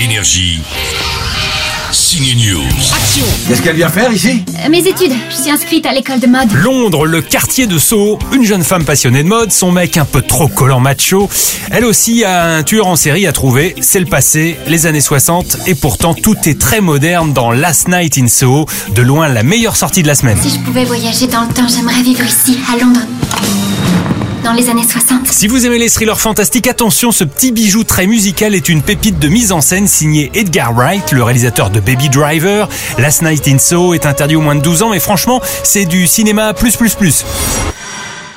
Énergie. Signe News. Qu'est-ce qu'elle vient faire ici Euh, Mes études, je suis inscrite à l'école de mode. Londres, le quartier de Soho, une jeune femme passionnée de mode, son mec un peu trop collant macho. Elle aussi a un tueur en série à trouver, c'est le passé, les années 60, et pourtant tout est très moderne dans Last Night in Soho, de loin la meilleure sortie de la semaine. Si je pouvais voyager dans le temps, j'aimerais vivre ici, à Londres. Les années 60. Si vous aimez les thrillers fantastiques, attention, ce petit bijou très musical est une pépite de mise en scène signée Edgar Wright, le réalisateur de Baby Driver. Last Night in Soho est interdit aux moins de 12 ans, mais franchement, c'est du cinéma plus plus plus.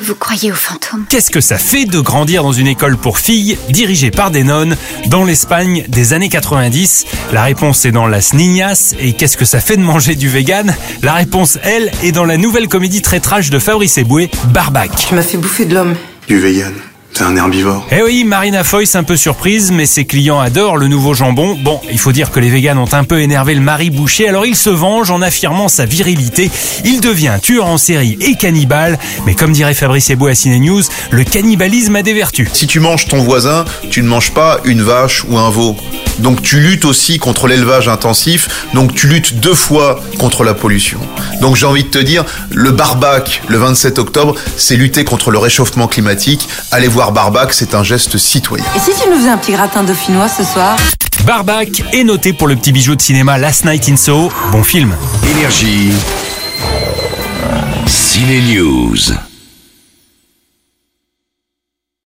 Vous croyez aux fantômes Qu'est-ce que ça fait de grandir dans une école pour filles dirigée par des nonnes dans l'Espagne des années 90 La réponse est dans Las Niñas. Et qu'est-ce que ça fait de manger du vegan? La réponse, elle, est dans la nouvelle comédie très trash de Fabrice Eboué, Barbac. Tu m'as fait bouffer de l'homme. Du vegan. C'est un herbivore. Eh oui, Marina Foïs un peu surprise, mais ses clients adorent le nouveau jambon. Bon, il faut dire que les véganes ont un peu énervé le mari boucher, alors il se venge en affirmant sa virilité. Il devient tueur en série et cannibale, mais comme dirait Fabrice Eboué à Ciné News, le cannibalisme a des vertus. Si tu manges ton voisin, tu ne manges pas une vache ou un veau. Donc tu luttes aussi contre l'élevage intensif, donc tu luttes deux fois contre la pollution. Donc j'ai envie de te dire, le Barbac, le 27 octobre, c'est lutter contre le réchauffement climatique. Allez voir Barbac, c'est un geste citoyen. Et si tu nous faisais un petit gratin dauphinois ce soir? Barbac est noté pour le petit bijou de cinéma Last Night in Soho. Bon film. Énergie. Ciné News.